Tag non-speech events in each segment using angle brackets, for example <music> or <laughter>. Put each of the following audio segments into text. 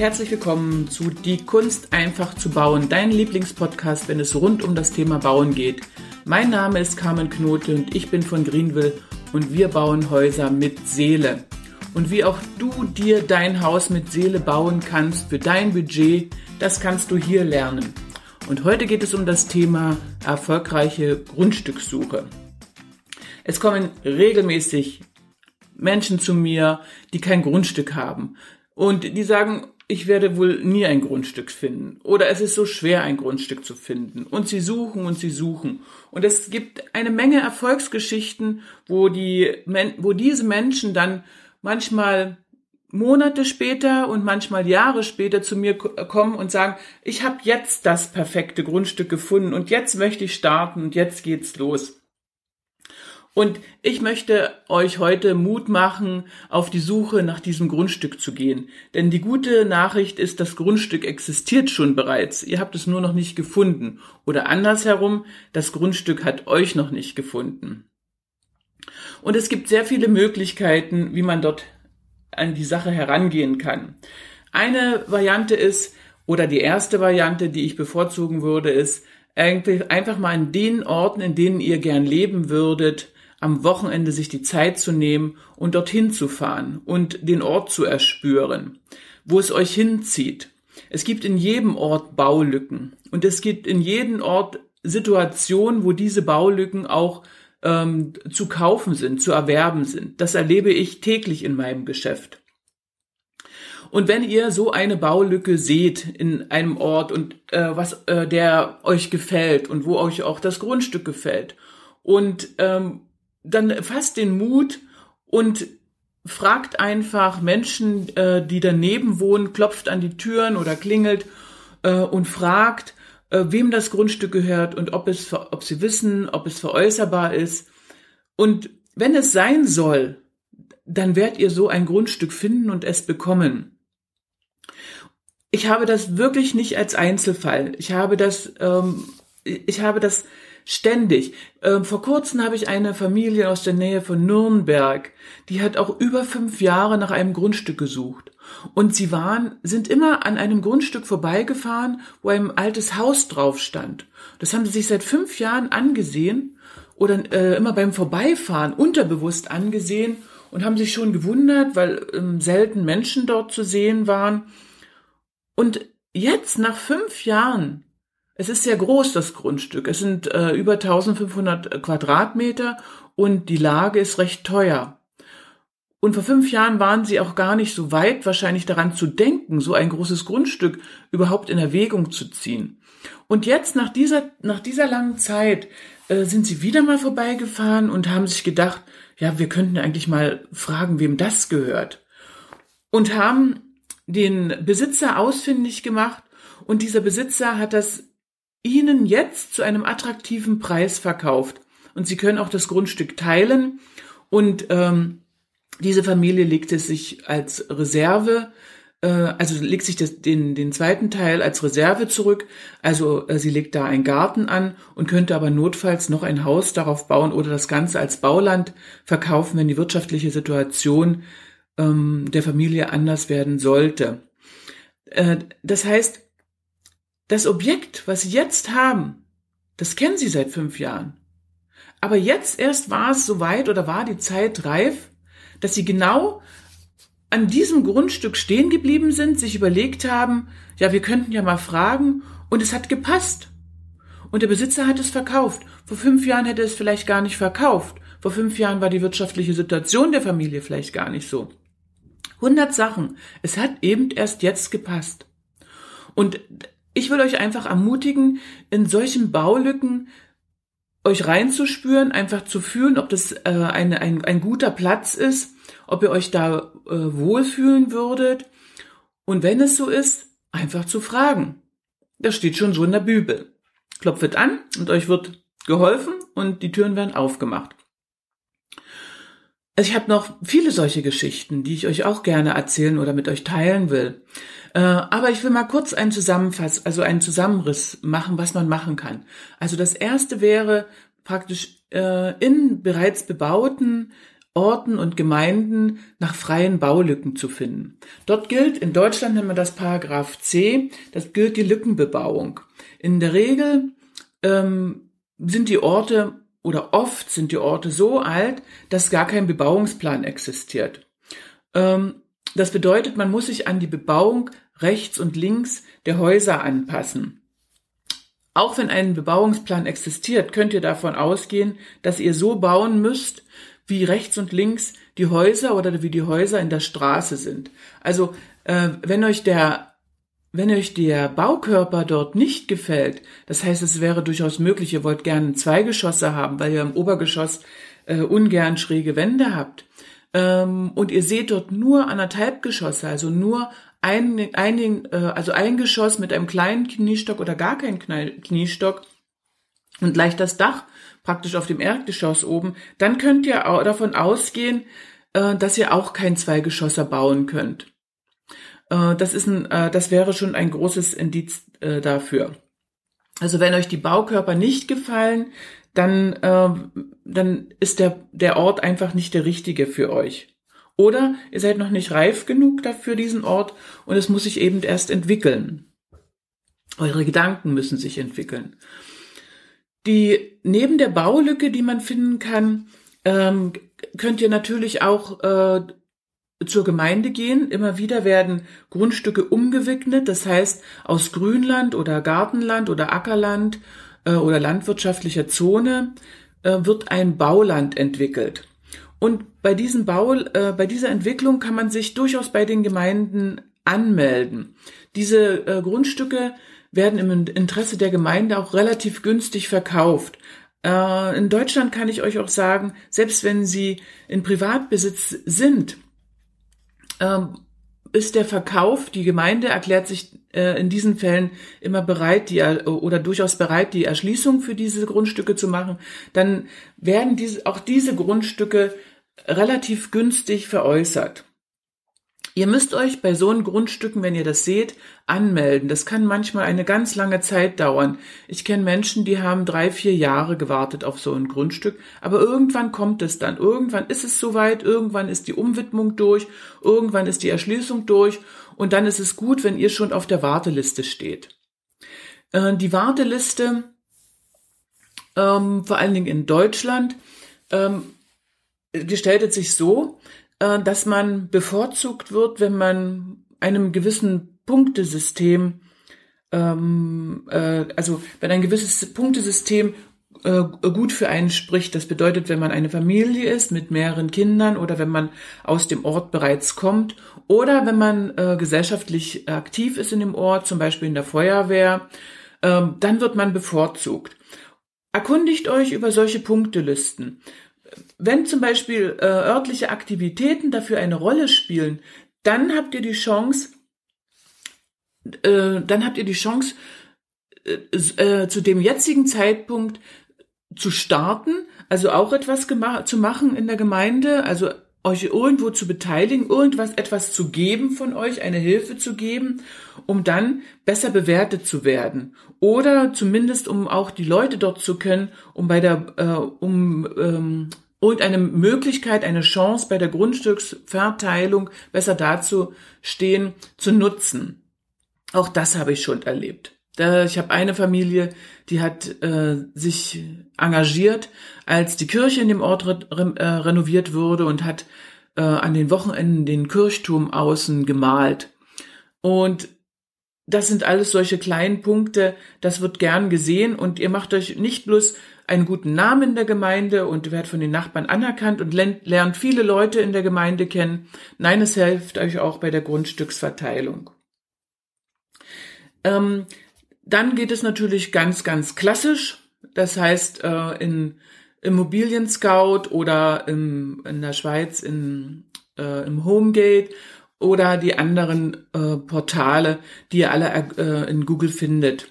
herzlich willkommen zu Die Kunst einfach zu bauen, dein Lieblingspodcast, wenn es rund um das Thema Bauen geht. Mein Name ist Carmen Knote und ich bin von Greenville und wir bauen Häuser mit Seele. Und wie auch du dir dein Haus mit Seele bauen kannst für dein Budget, das kannst du hier lernen. Und heute geht es um das Thema erfolgreiche Grundstückssuche. Es kommen regelmäßig Menschen zu mir, die kein Grundstück haben. Und die sagen, ich werde wohl nie ein Grundstück finden. Oder es ist so schwer, ein Grundstück zu finden. Und sie suchen und sie suchen. Und es gibt eine Menge Erfolgsgeschichten, wo die, wo diese Menschen dann manchmal Monate später und manchmal Jahre später zu mir kommen und sagen, ich habe jetzt das perfekte Grundstück gefunden und jetzt möchte ich starten und jetzt geht's los. Und ich möchte euch heute Mut machen, auf die Suche nach diesem Grundstück zu gehen. Denn die gute Nachricht ist, das Grundstück existiert schon bereits. Ihr habt es nur noch nicht gefunden. Oder andersherum, das Grundstück hat euch noch nicht gefunden. Und es gibt sehr viele Möglichkeiten, wie man dort an die Sache herangehen kann. Eine Variante ist, oder die erste Variante, die ich bevorzugen würde, ist, einfach mal an den Orten, in denen ihr gern leben würdet, am Wochenende sich die Zeit zu nehmen und dorthin zu fahren und den Ort zu erspüren, wo es euch hinzieht. Es gibt in jedem Ort Baulücken und es gibt in jedem Ort Situationen, wo diese Baulücken auch ähm, zu kaufen sind, zu erwerben sind. Das erlebe ich täglich in meinem Geschäft. Und wenn ihr so eine Baulücke seht in einem Ort und äh, was äh, der euch gefällt und wo euch auch das Grundstück gefällt und ähm, dann fasst den Mut und fragt einfach Menschen, äh, die daneben wohnen, klopft an die Türen oder klingelt äh, und fragt, äh, wem das Grundstück gehört und ob es, ob sie wissen, ob es veräußerbar ist. Und wenn es sein soll, dann werdet ihr so ein Grundstück finden und es bekommen. Ich habe das wirklich nicht als Einzelfall. Ich habe das, ähm, ich habe das Ständig. Ähm, vor kurzem habe ich eine Familie aus der Nähe von Nürnberg, die hat auch über fünf Jahre nach einem Grundstück gesucht. Und sie waren, sind immer an einem Grundstück vorbeigefahren, wo ein altes Haus drauf stand. Das haben sie sich seit fünf Jahren angesehen oder äh, immer beim Vorbeifahren unterbewusst angesehen und haben sich schon gewundert, weil ähm, selten Menschen dort zu sehen waren. Und jetzt, nach fünf Jahren, es ist sehr groß, das Grundstück. Es sind äh, über 1500 Quadratmeter und die Lage ist recht teuer. Und vor fünf Jahren waren sie auch gar nicht so weit, wahrscheinlich daran zu denken, so ein großes Grundstück überhaupt in Erwägung zu ziehen. Und jetzt, nach dieser, nach dieser langen Zeit, äh, sind sie wieder mal vorbeigefahren und haben sich gedacht, ja, wir könnten eigentlich mal fragen, wem das gehört. Und haben den Besitzer ausfindig gemacht und dieser Besitzer hat das Ihnen jetzt zu einem attraktiven Preis verkauft. Und Sie können auch das Grundstück teilen. Und ähm, diese Familie legt es sich als Reserve, äh, also legt sich das, den, den zweiten Teil als Reserve zurück. Also äh, sie legt da einen Garten an und könnte aber notfalls noch ein Haus darauf bauen oder das Ganze als Bauland verkaufen, wenn die wirtschaftliche Situation ähm, der Familie anders werden sollte. Äh, das heißt, das Objekt, was Sie jetzt haben, das kennen Sie seit fünf Jahren. Aber jetzt erst war es soweit oder war die Zeit reif, dass Sie genau an diesem Grundstück stehen geblieben sind, sich überlegt haben, ja, wir könnten ja mal fragen, und es hat gepasst. Und der Besitzer hat es verkauft. Vor fünf Jahren hätte es vielleicht gar nicht verkauft. Vor fünf Jahren war die wirtschaftliche Situation der Familie vielleicht gar nicht so. Hundert Sachen. Es hat eben erst jetzt gepasst. Und ich will euch einfach ermutigen, in solchen Baulücken euch reinzuspüren, einfach zu fühlen, ob das äh, eine, ein, ein guter Platz ist, ob ihr euch da äh, wohlfühlen würdet. Und wenn es so ist, einfach zu fragen. Das steht schon so in der Bibel. Klopft an und euch wird geholfen und die Türen werden aufgemacht. Also ich habe noch viele solche Geschichten, die ich euch auch gerne erzählen oder mit euch teilen will. Äh, aber ich will mal kurz einen Zusammenfass, also einen Zusammenriss machen, was man machen kann. Also das erste wäre praktisch äh, in bereits bebauten Orten und Gemeinden nach freien Baulücken zu finden. Dort gilt, in Deutschland nennen wir das Paragraph C, das gilt die Lückenbebauung. In der Regel ähm, sind die Orte oder oft sind die Orte so alt, dass gar kein Bebauungsplan existiert. Ähm, das bedeutet, man muss sich an die Bebauung rechts und links der Häuser anpassen. Auch wenn ein Bebauungsplan existiert, könnt ihr davon ausgehen, dass ihr so bauen müsst, wie rechts und links die Häuser oder wie die Häuser in der Straße sind. Also äh, wenn euch der wenn euch der Baukörper dort nicht gefällt, das heißt, es wäre durchaus möglich, ihr wollt gerne zwei Geschosse haben, weil ihr im Obergeschoss äh, ungern schräge Wände habt, ähm, und ihr seht dort nur anderthalb Geschosse, also nur ein, ein, äh, also ein Geschoss mit einem kleinen Kniestock oder gar keinen Kniestock und gleich das Dach praktisch auf dem Erdgeschoss oben, dann könnt ihr davon ausgehen, äh, dass ihr auch kein Zweigeschosser bauen könnt. Äh, das ist ein, äh, das wäre schon ein großes Indiz dafür. Also wenn euch die Baukörper nicht gefallen, dann, dann ist der, der Ort einfach nicht der richtige für euch. Oder ihr seid noch nicht reif genug dafür, diesen Ort, und es muss sich eben erst entwickeln. Eure Gedanken müssen sich entwickeln. Die neben der Baulücke, die man finden kann, ähm, könnt ihr natürlich auch äh, zur Gemeinde gehen. Immer wieder werden Grundstücke umgewickelt, das heißt aus Grünland oder Gartenland oder Ackerland äh, oder landwirtschaftlicher Zone äh, wird ein Bauland entwickelt. Und bei diesem Bau, äh, bei dieser Entwicklung kann man sich durchaus bei den Gemeinden anmelden. Diese äh, Grundstücke werden im Interesse der Gemeinde auch relativ günstig verkauft. Äh, in Deutschland kann ich euch auch sagen, selbst wenn sie in Privatbesitz sind, ähm, ist der Verkauf, die Gemeinde erklärt sich äh, in diesen Fällen immer bereit, die oder durchaus bereit, die Erschließung für diese Grundstücke zu machen, dann werden diese, auch diese Grundstücke relativ günstig veräußert. Ihr müsst euch bei so einen Grundstücken, wenn ihr das seht, anmelden. Das kann manchmal eine ganz lange Zeit dauern. Ich kenne Menschen, die haben drei, vier Jahre gewartet auf so ein Grundstück, aber irgendwann kommt es dann. Irgendwann ist es soweit, irgendwann ist die Umwidmung durch, irgendwann ist die Erschließung durch und dann ist es gut, wenn ihr schon auf der Warteliste steht. Äh, die Warteliste, ähm, vor allen Dingen in Deutschland, ähm, gestaltet sich so, äh, dass man bevorzugt wird, wenn man einem gewissen Punktesystem, ähm, äh, also wenn ein gewisses Punktesystem äh, gut für einen spricht. Das bedeutet, wenn man eine Familie ist mit mehreren Kindern oder wenn man aus dem Ort bereits kommt oder wenn man äh, gesellschaftlich aktiv ist in dem Ort, zum Beispiel in der Feuerwehr, äh, dann wird man bevorzugt. Erkundigt euch über solche Punktelisten wenn zum Beispiel äh, örtliche Aktivitäten dafür eine Rolle spielen, dann habt ihr die Chance, äh, dann habt ihr die Chance, äh, äh zu dem jetzigen Zeitpunkt zu starten, also auch etwas zu machen in der Gemeinde, also euch irgendwo zu beteiligen, irgendwas etwas zu geben von euch, eine Hilfe zu geben, um dann besser bewertet zu werden. Oder zumindest um auch die Leute dort zu können, um bei der äh, um ähm, irgendeine Möglichkeit, eine Chance bei der Grundstücksverteilung besser dazustehen, zu nutzen. Auch das habe ich schon erlebt. Ich habe eine Familie, die hat äh, sich engagiert, als die Kirche in dem Ort re äh, renoviert wurde und hat äh, an den Wochenenden den Kirchturm außen gemalt. Und das sind alles solche kleinen Punkte, das wird gern gesehen und ihr macht euch nicht bloß einen guten Namen in der Gemeinde und werdet von den Nachbarn anerkannt und lernt viele Leute in der Gemeinde kennen. Nein, es hilft euch auch bei der Grundstücksverteilung. Ähm, dann geht es natürlich ganz, ganz klassisch. Das heißt, äh, in Immobilien Scout oder im, in der Schweiz in, äh, im Homegate oder die anderen äh, Portale, die ihr alle äh, in Google findet.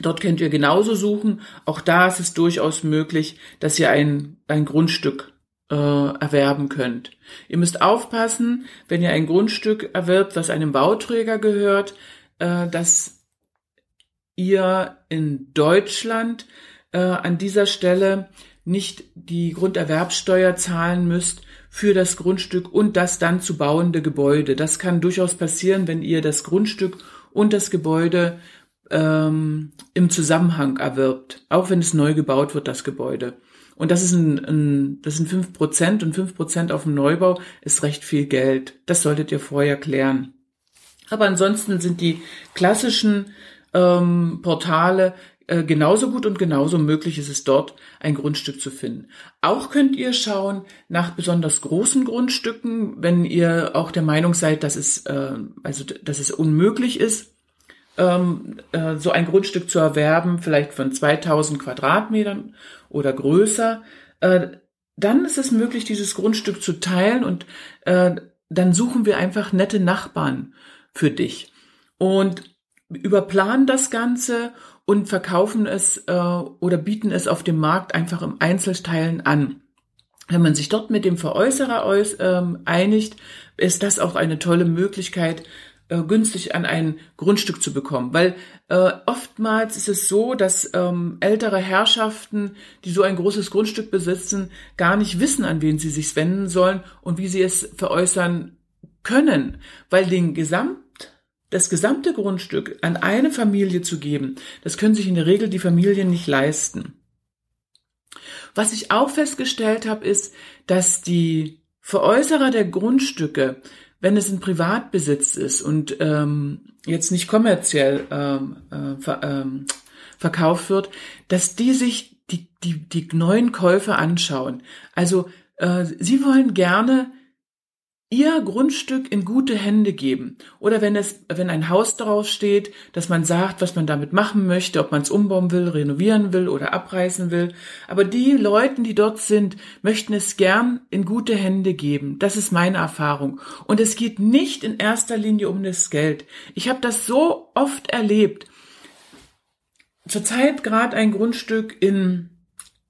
Dort könnt ihr genauso suchen. Auch da ist es durchaus möglich, dass ihr ein, ein Grundstück äh, erwerben könnt. Ihr müsst aufpassen, wenn ihr ein Grundstück erwirbt, was einem Bauträger gehört, äh, dass ihr in Deutschland äh, an dieser Stelle nicht die Grunderwerbsteuer zahlen müsst für das Grundstück und das dann zu bauende Gebäude. Das kann durchaus passieren, wenn ihr das Grundstück und das Gebäude ähm, im Zusammenhang erwirbt, auch wenn es neu gebaut wird, das Gebäude. Und das ist ein, ein das sind fünf Prozent und fünf Prozent auf dem Neubau ist recht viel Geld. Das solltet ihr vorher klären. Aber ansonsten sind die klassischen ähm, Portale äh, genauso gut und genauso möglich ist es dort, ein Grundstück zu finden. Auch könnt ihr schauen nach besonders großen Grundstücken, wenn ihr auch der Meinung seid, dass es, äh, also, dass es unmöglich ist, ähm, äh, so ein Grundstück zu erwerben, vielleicht von 2000 Quadratmetern oder größer, äh, dann ist es möglich, dieses Grundstück zu teilen und äh, dann suchen wir einfach nette Nachbarn für dich und überplanen das Ganze und verkaufen es äh, oder bieten es auf dem Markt einfach im Einzelteilen an. Wenn man sich dort mit dem Veräußerer ähm, einigt, ist das auch eine tolle Möglichkeit, äh, günstig an ein Grundstück zu bekommen. Weil äh, oftmals ist es so, dass ähm, ältere Herrschaften, die so ein großes Grundstück besitzen, gar nicht wissen, an wen sie sich wenden sollen und wie sie es veräußern können. Weil den Gesamt das gesamte Grundstück an eine Familie zu geben, das können sich in der Regel die Familien nicht leisten. Was ich auch festgestellt habe, ist, dass die Veräußerer der Grundstücke wenn es in Privatbesitz ist und ähm, jetzt nicht kommerziell ähm, äh, ver, ähm, verkauft wird, dass die sich die, die, die neuen Käufer anschauen. Also äh, sie wollen gerne ihr Grundstück in gute Hände geben. Oder wenn es, wenn ein Haus darauf steht, dass man sagt, was man damit machen möchte, ob man es umbauen will, renovieren will oder abreißen will. Aber die Leute, die dort sind, möchten es gern in gute Hände geben. Das ist meine Erfahrung. Und es geht nicht in erster Linie um das Geld. Ich habe das so oft erlebt. Zurzeit gerade ein Grundstück in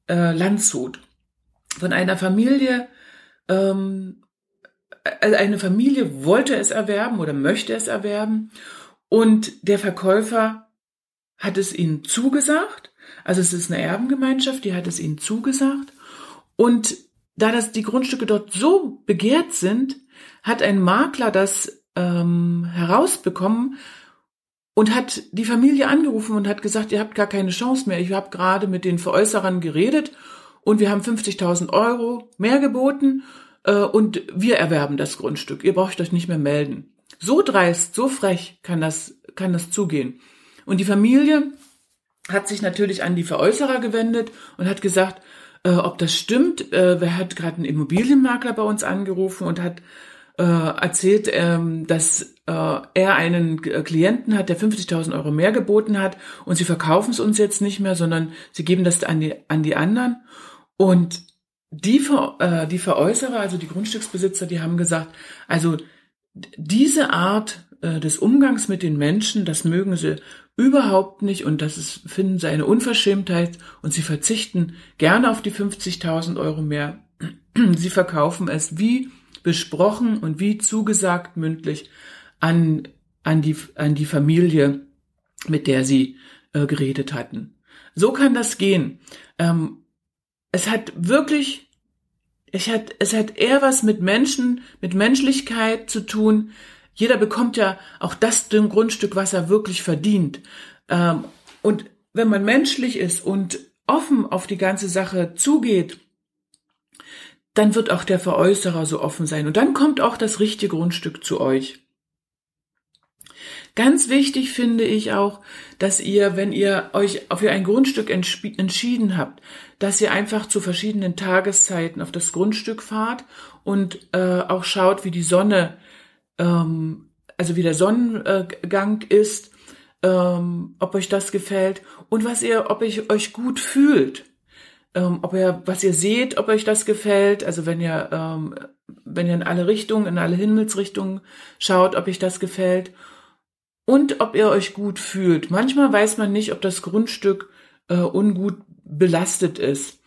äh, Landshut von einer Familie, ähm, eine Familie wollte es erwerben oder möchte es erwerben und der Verkäufer hat es ihnen zugesagt. Also es ist eine Erbengemeinschaft, die hat es ihnen zugesagt. Und da das die Grundstücke dort so begehrt sind, hat ein Makler das ähm, herausbekommen und hat die Familie angerufen und hat gesagt, ihr habt gar keine Chance mehr. Ich habe gerade mit den Veräußerern geredet und wir haben 50.000 Euro mehr geboten äh, und wir erwerben das Grundstück. Ihr braucht euch nicht mehr melden. So dreist, so frech kann das, kann das zugehen. Und die Familie hat sich natürlich an die Veräußerer gewendet und hat gesagt, äh, ob das stimmt. Äh, wer hat gerade einen Immobilienmakler bei uns angerufen und hat äh, erzählt, ähm, dass äh, er einen Klienten hat, der 50.000 Euro mehr geboten hat und sie verkaufen es uns jetzt nicht mehr, sondern sie geben das an die, an die anderen. Und die, Ver, äh, die Veräußerer, also die Grundstücksbesitzer, die haben gesagt, also diese Art äh, des Umgangs mit den Menschen, das mögen sie überhaupt nicht und das ist, finden sie eine Unverschämtheit und sie verzichten gerne auf die 50.000 Euro mehr. Sie verkaufen es wie besprochen und wie zugesagt mündlich an, an, die, an die Familie, mit der sie äh, geredet hatten. So kann das gehen. Ähm, es hat wirklich, es hat, es hat eher was mit Menschen, mit Menschlichkeit zu tun. Jeder bekommt ja auch das Grundstück, was er wirklich verdient. Ähm, und wenn man menschlich ist und offen auf die ganze Sache zugeht, dann wird auch der Veräußerer so offen sein. Und dann kommt auch das richtige Grundstück zu euch. Ganz wichtig finde ich auch, dass ihr, wenn ihr euch für ein Grundstück entschieden habt, dass ihr einfach zu verschiedenen Tageszeiten auf das Grundstück fahrt und äh, auch schaut, wie die Sonne, ähm, also wie der Sonnengang ist, ähm, ob euch das gefällt und was ihr, ob ihr euch gut fühlt, ähm, ob ihr, was ihr seht, ob euch das gefällt. Also wenn ihr, ähm, wenn ihr in alle Richtungen, in alle Himmelsrichtungen schaut, ob euch das gefällt und ob ihr euch gut fühlt. Manchmal weiß man nicht, ob das Grundstück äh, ungut belastet ist.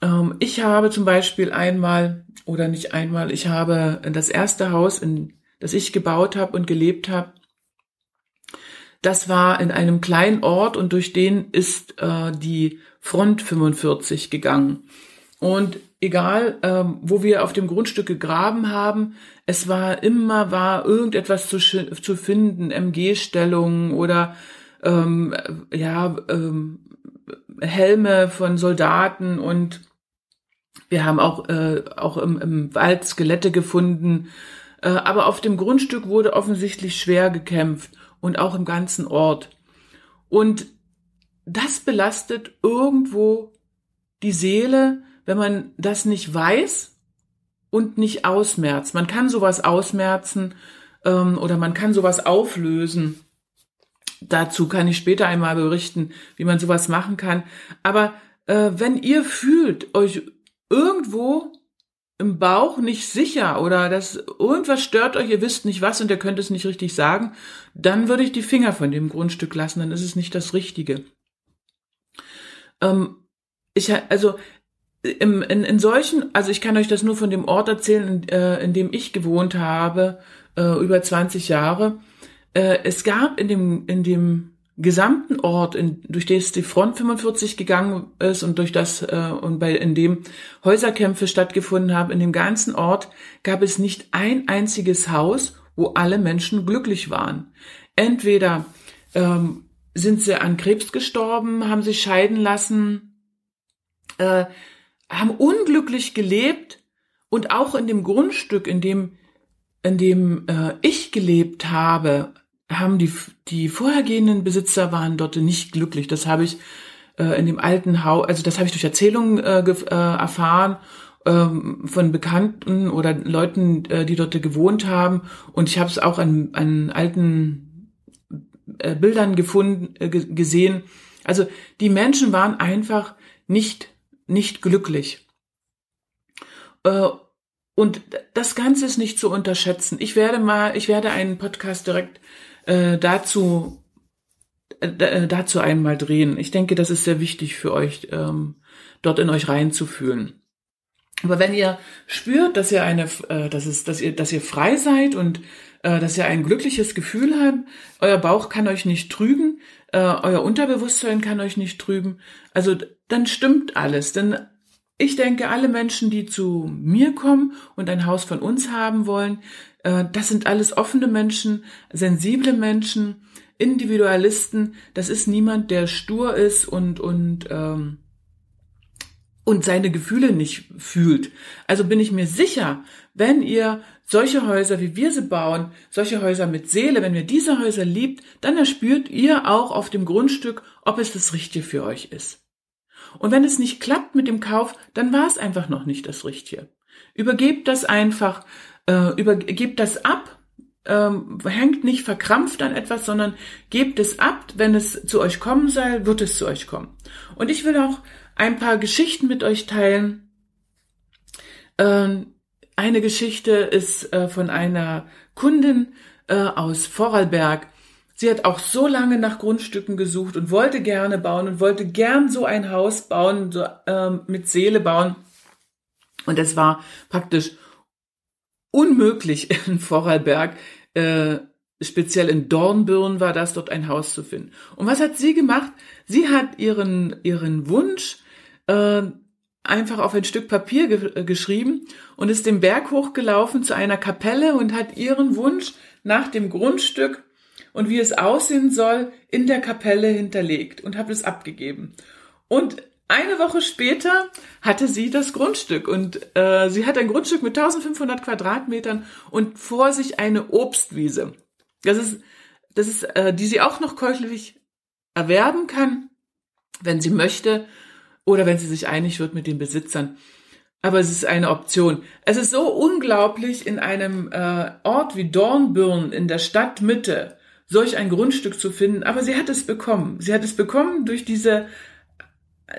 Ähm, ich habe zum Beispiel einmal oder nicht einmal, ich habe das erste Haus, in das ich gebaut habe und gelebt habe, Das war in einem kleinen Ort und durch den ist äh, die Front 45 gegangen. Und egal, ähm, wo wir auf dem Grundstück gegraben haben, es war immer war irgendetwas zu, zu finden, MG-Stellungen oder ähm, ja ähm, Helme von Soldaten und wir haben auch äh, auch im, im Wald Skelette gefunden. Äh, aber auf dem Grundstück wurde offensichtlich schwer gekämpft und auch im ganzen Ort. Und das belastet irgendwo die Seele, wenn man das nicht weiß und nicht ausmerzt. Man kann sowas ausmerzen ähm, oder man kann sowas auflösen. Dazu kann ich später einmal berichten, wie man sowas machen kann. Aber äh, wenn ihr fühlt, euch irgendwo im Bauch nicht sicher oder dass irgendwas stört euch, ihr wisst nicht was und ihr könnt es nicht richtig sagen, dann würde ich die Finger von dem Grundstück lassen, dann ist es nicht das Richtige. Ähm, ich, also im, in, in solchen, also ich kann euch das nur von dem Ort erzählen, in, äh, in dem ich gewohnt habe, äh, über 20 Jahre. Äh, es gab in dem, in dem gesamten Ort, in, durch das die Front 45 gegangen ist und durch das äh, und bei in dem Häuserkämpfe stattgefunden haben, in dem ganzen Ort gab es nicht ein einziges Haus, wo alle Menschen glücklich waren. Entweder ähm, sind sie an Krebs gestorben, haben sich scheiden lassen, äh, haben unglücklich gelebt und auch in dem Grundstück, in dem, in dem äh, ich gelebt habe, haben die, die vorhergehenden Besitzer waren dort nicht glücklich. Das habe ich äh, in dem alten Haus, also das habe ich durch Erzählungen äh, äh, erfahren ähm, von Bekannten oder Leuten, äh, die dort gewohnt haben. Und ich habe es auch an, an alten äh, Bildern gefunden, äh, gesehen. Also die Menschen waren einfach nicht nicht glücklich. Äh, und das Ganze ist nicht zu unterschätzen. Ich werde mal, ich werde einen Podcast direkt äh, dazu äh, dazu einmal drehen. Ich denke, das ist sehr wichtig für euch, ähm, dort in euch reinzufühlen. Aber wenn ihr spürt, dass ihr eine, dass es, dass ihr, dass ihr frei seid und dass ihr ein glückliches Gefühl habt, euer Bauch kann euch nicht trügen, äh, euer Unterbewusstsein kann euch nicht trüben, also dann stimmt alles. Denn ich denke, alle Menschen, die zu mir kommen und ein Haus von uns haben wollen, äh, das sind alles offene Menschen, sensible Menschen, Individualisten. Das ist niemand, der stur ist und und ähm, und seine Gefühle nicht fühlt. Also bin ich mir sicher, wenn ihr solche Häuser, wie wir sie bauen, solche Häuser mit Seele, wenn ihr diese Häuser liebt, dann erspürt ihr auch auf dem Grundstück, ob es das Richtige für euch ist. Und wenn es nicht klappt mit dem Kauf, dann war es einfach noch nicht das Richtige. Übergebt das einfach, äh, übergebt das ab, ähm, hängt nicht verkrampft an etwas, sondern gebt es ab. Wenn es zu euch kommen soll, wird es zu euch kommen. Und ich will auch ein paar Geschichten mit euch teilen. Ähm, eine Geschichte ist äh, von einer Kundin äh, aus Vorarlberg. Sie hat auch so lange nach Grundstücken gesucht und wollte gerne bauen und wollte gern so ein Haus bauen, so, ähm, mit Seele bauen. Und es war praktisch unmöglich <laughs> in Vorarlberg, äh, speziell in Dornbirn war das, dort ein Haus zu finden. Und was hat sie gemacht? Sie hat ihren, ihren Wunsch äh, einfach auf ein Stück Papier ge äh, geschrieben und ist den Berg hochgelaufen zu einer Kapelle und hat ihren Wunsch nach dem Grundstück und wie es aussehen soll, in der Kapelle hinterlegt und habe es abgegeben. Und eine Woche später hatte sie das Grundstück und äh, sie hat ein Grundstück mit 1500 Quadratmetern und vor sich eine Obstwiese. Das ist, das ist, äh, die sie auch noch käuflich erwerben kann, wenn sie möchte oder wenn sie sich einig wird mit den Besitzern. Aber es ist eine Option. Es ist so unglaublich in einem äh, Ort wie Dornbirn in der Stadtmitte solch ein Grundstück zu finden, aber sie hat es bekommen. Sie hat es bekommen durch diese,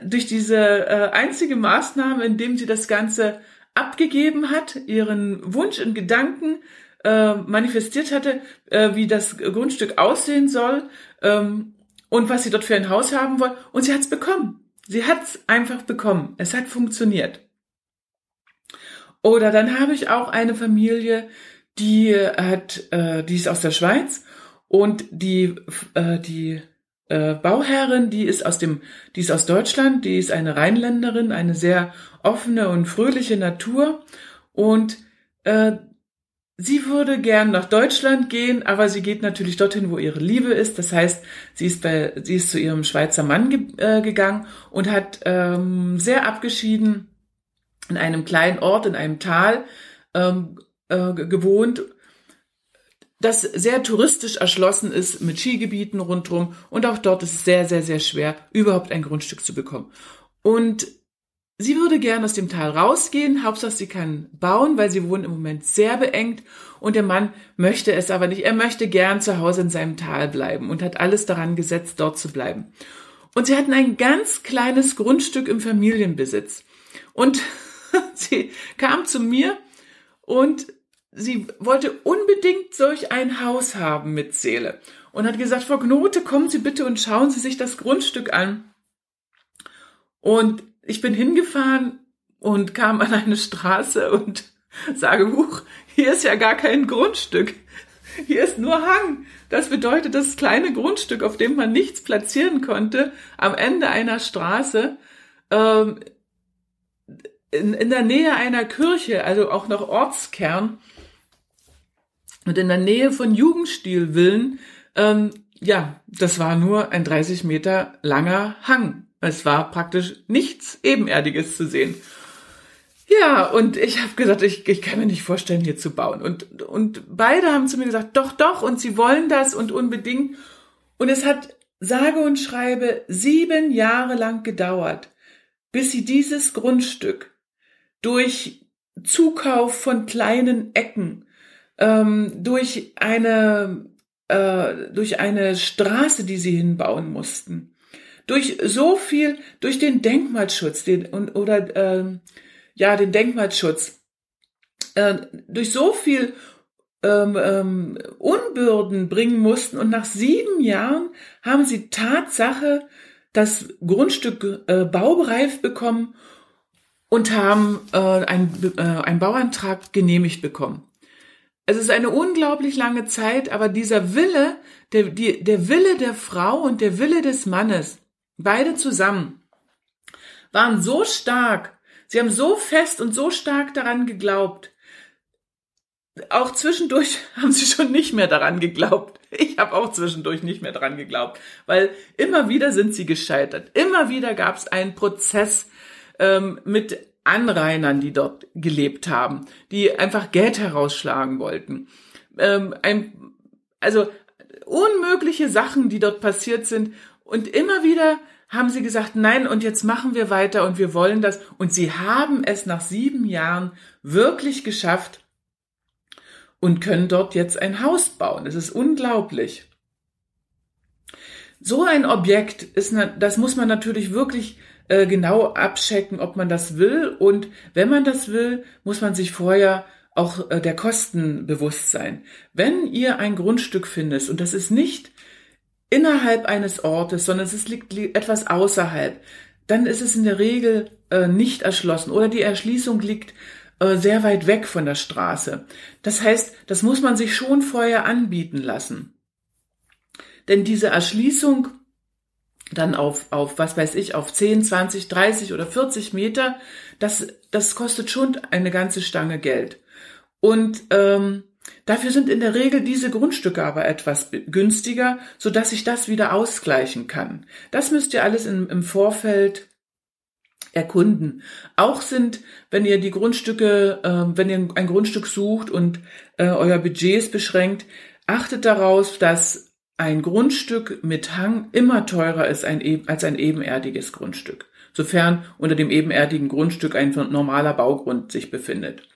durch diese äh, einzige Maßnahme, indem sie das Ganze abgegeben hat, ihren Wunsch in Gedanken äh, manifestiert hatte, äh, wie das Grundstück aussehen soll ähm, und was sie dort für ein Haus haben wollen. Und sie hat es bekommen. Sie hat es einfach bekommen. Es hat funktioniert. Oder dann habe ich auch eine Familie, die hat, äh, die ist aus der Schweiz Und die, äh, die äh, Bauherrin, die ist aus dem, die ist aus Deutschland, die ist eine Rheinländerin, eine sehr offene und fröhliche Natur und äh, sie würde gern nach Deutschland gehen, aber sie geht natürlich dorthin, wo ihre Liebe ist. Das heißt, sie ist bei, sie ist zu ihrem Schweizer Mann ge äh, gegangen und hat ähm, sehr abgeschieden in einem kleinen Ort, in einem Tal ähm, äh, gewohnt das sehr touristisch erschlossen ist mit Skigebieten rundherum und auch dort ist es sehr, sehr, sehr schwer, überhaupt ein Grundstück zu bekommen. Und sie würde gern aus dem Tal rausgehen, Hauptsache sie kann bauen, weil sie wohnen im Moment sehr beengt und der Mann möchte es aber nicht. Er möchte gern zu Hause in seinem Tal bleiben und hat alles daran gesetzt, dort zu bleiben. Und sie hatten ein ganz kleines Grundstück im Familienbesitz. Und <laughs> sie kam zu mir und sie wollte unbedingt solch ein Haus haben mit Seele und hat gesagt, Frau Knote, kommen Sie bitte und schauen Sie sich das Grundstück an. Und ich bin hingefahren und kam an eine Straße und <laughs> sage, huch, hier ist ja gar kein Grundstück. Hier ist nur Hang. Das bedeutet, das kleine Grundstück, auf dem man nichts platzieren konnte, am Ende einer Straße, ähm, in, in der Nähe einer Kirche, also auch noch Ortskern, und in der Nähe von Jugendstilvillen, ähm, ja, das war nur ein 30 Meter langer Hang. Es war praktisch nichts Ebenerdiges zu sehen. Ja, und ich habe gesagt, ich, ich kann mir nicht vorstellen, hier zu bauen. Und, und beide haben zu mir gesagt, doch, doch, und sie wollen das und unbedingt. Und es hat sage und schreibe sieben Jahre lang gedauert, bis sie dieses Grundstück durch Zukauf von kleinen Ecken, ähm, durch eine äh, durch eine Straße, die sie hinbauen mussten, durch so viel, durch den Denkmalschutz, den und oder äh, ja den Denkmalschutz, äh, durch so viel ähm, ähm, Unbürden bringen mussten und nach sieben Jahren haben sie Tatsache das Grundstück äh, baubereif bekommen und haben äh, einen, äh, einen Bauantrag genehmigt bekommen. Es ist eine unglaublich lange Zeit, aber dieser Wille, der, die, der Wille der Frau und der Wille des Mannes, beide zusammen, waren so stark, sie haben so fest und so stark daran geglaubt. Auch zwischendurch <laughs> haben sie schon nicht mehr daran geglaubt. Ich habe auch zwischendurch nicht mehr daran geglaubt, weil immer wieder sind sie gescheitert. Immer wieder gab es einen Prozess ähm, mit Anrainern, die dort gelebt haben, die einfach Geld herausschlagen wollten. Ähm, ein, also unmögliche Sachen, die dort passiert sind. Und immer wieder haben sie gesagt, nein, und jetzt machen wir weiter und wir wollen das. Und sie haben es nach sieben Jahren wirklich geschafft und können dort jetzt ein Haus bauen. Es ist unglaublich. So ein Objekt ist, das muss man natürlich wirklich äh, genau abchecken, ob man das will. Und wenn man das will, muss man sich vorher auch äh, der Kosten bewusst sein. Wenn ihr ein Grundstück findet, und das ist nicht innerhalb eines Ortes, sondern es liegt etwas außerhalb, dann ist es in der Regel äh, nicht erschlossen oder die Erschließung liegt äh, sehr weit weg von der Straße. Das heißt, das muss man sich schon vorher anbieten lassen. Denn diese Erschließung dann auf, auf, was weiß ich, auf 10, 20, 30 oder 40 Meter, das, das kostet schon eine ganze Stange Geld. Und ähm, dafür sind in der Regel diese Grundstücke aber etwas günstiger, so dass sich das wieder ausgleichen kann. Das müsst ihr alles in, im Vorfeld erkunden. Auch sind, wenn ihr die Grundstücke, äh, wenn ihr ein Grundstück sucht und äh, euer Budget ist beschränkt, achtet daraus, dass ein Grundstück mit Hang immer teurer ist als ein ebenerdiges Grundstück, sofern unter dem ebenerdigen Grundstück ein normaler Baugrund sich befindet.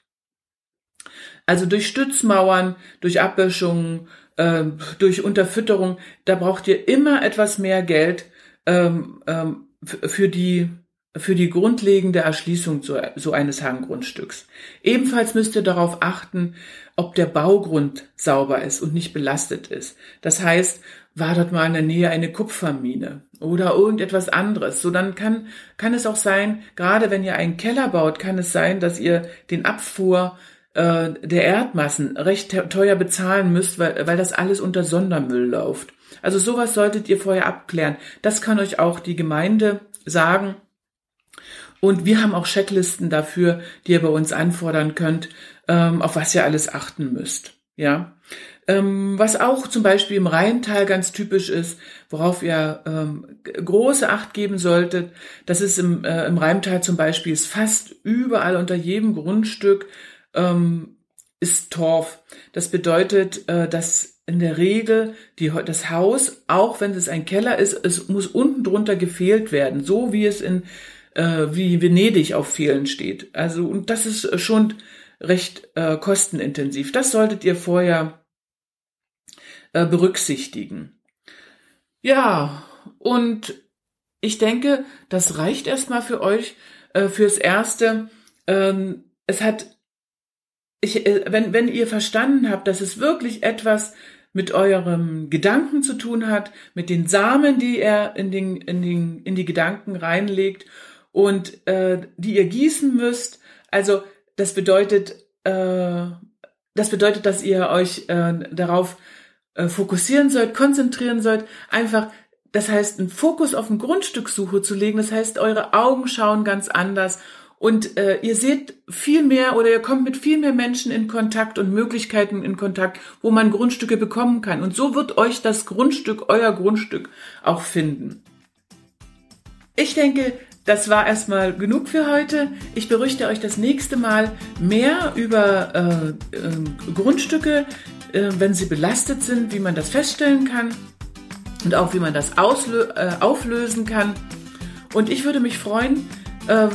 Also durch Stützmauern, durch Abböschungen, äh, durch Unterfütterung, da braucht ihr immer etwas mehr Geld ähm, ähm, für die für die grundlegende Erschließung so, so eines Hanggrundstücks. Ebenfalls müsst ihr darauf achten, ob der Baugrund sauber ist und nicht belastet ist. Das heißt, war dort mal in der Nähe eine Kupfermine oder irgendetwas anderes. So dann kann, kann es auch sein, gerade wenn ihr einen Keller baut, kann es sein, dass ihr den Abfuhr äh, der Erdmassen recht teuer bezahlen müsst, weil, weil das alles unter Sondermüll läuft. Also sowas solltet ihr vorher abklären. Das kann euch auch die Gemeinde sagen. Und wir haben auch Checklisten dafür, die ihr bei uns anfordern könnt, ähm, auf was ihr alles achten müsst. Ja. Ähm, was auch zum Beispiel im Rheintal ganz typisch ist, worauf ihr ähm, große Acht geben solltet, das ist im, äh, im Rheintal zum Beispiel ist fast überall unter jedem Grundstück ähm, ist Torf. Das bedeutet, äh, dass in der Regel die, das Haus, auch wenn es ein Keller ist, es muss unten drunter gefehlt werden, so wie es in äh, wie Venedig auf Fehlen steht. Also und das ist schon recht äh, kostenintensiv. Das solltet ihr vorher äh, berücksichtigen. Ja, und ich denke, das reicht erstmal für euch äh, fürs Erste. Ähm, es hat, ich, äh, wenn, wenn ihr verstanden habt, dass es wirklich etwas mit eurem Gedanken zu tun hat, mit den Samen, die er in, den, in, den, in die Gedanken reinlegt und äh, die ihr gießen müsst. Also das bedeutet, äh, das bedeutet, dass ihr euch äh, darauf äh, fokussieren sollt, konzentrieren sollt, einfach, das heißt, einen Fokus auf eine Grundstückssuche zu legen, das heißt, eure Augen schauen ganz anders und äh, ihr seht viel mehr oder ihr kommt mit viel mehr Menschen in Kontakt und Möglichkeiten in Kontakt, wo man Grundstücke bekommen kann. Und so wird euch das Grundstück, euer Grundstück auch finden. Ich denke, das war erstmal genug für heute. Ich berichte euch das nächste Mal mehr über äh, äh, Grundstücke, äh, wenn sie belastet sind, wie man das feststellen kann und auch wie man das auslö äh, auflösen kann. Und ich würde mich freuen, äh,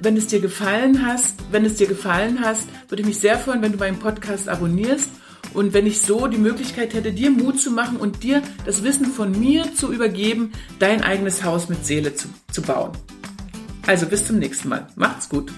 wenn es dir gefallen hast, wenn es dir gefallen hast, würde ich mich sehr freuen, wenn du meinen Podcast abonnierst und wenn ich so die Möglichkeit hätte, dir Mut zu machen und dir das Wissen von mir zu übergeben, dein eigenes Haus mit Seele zu, zu bauen. Also bis zum nächsten Mal. Macht's gut.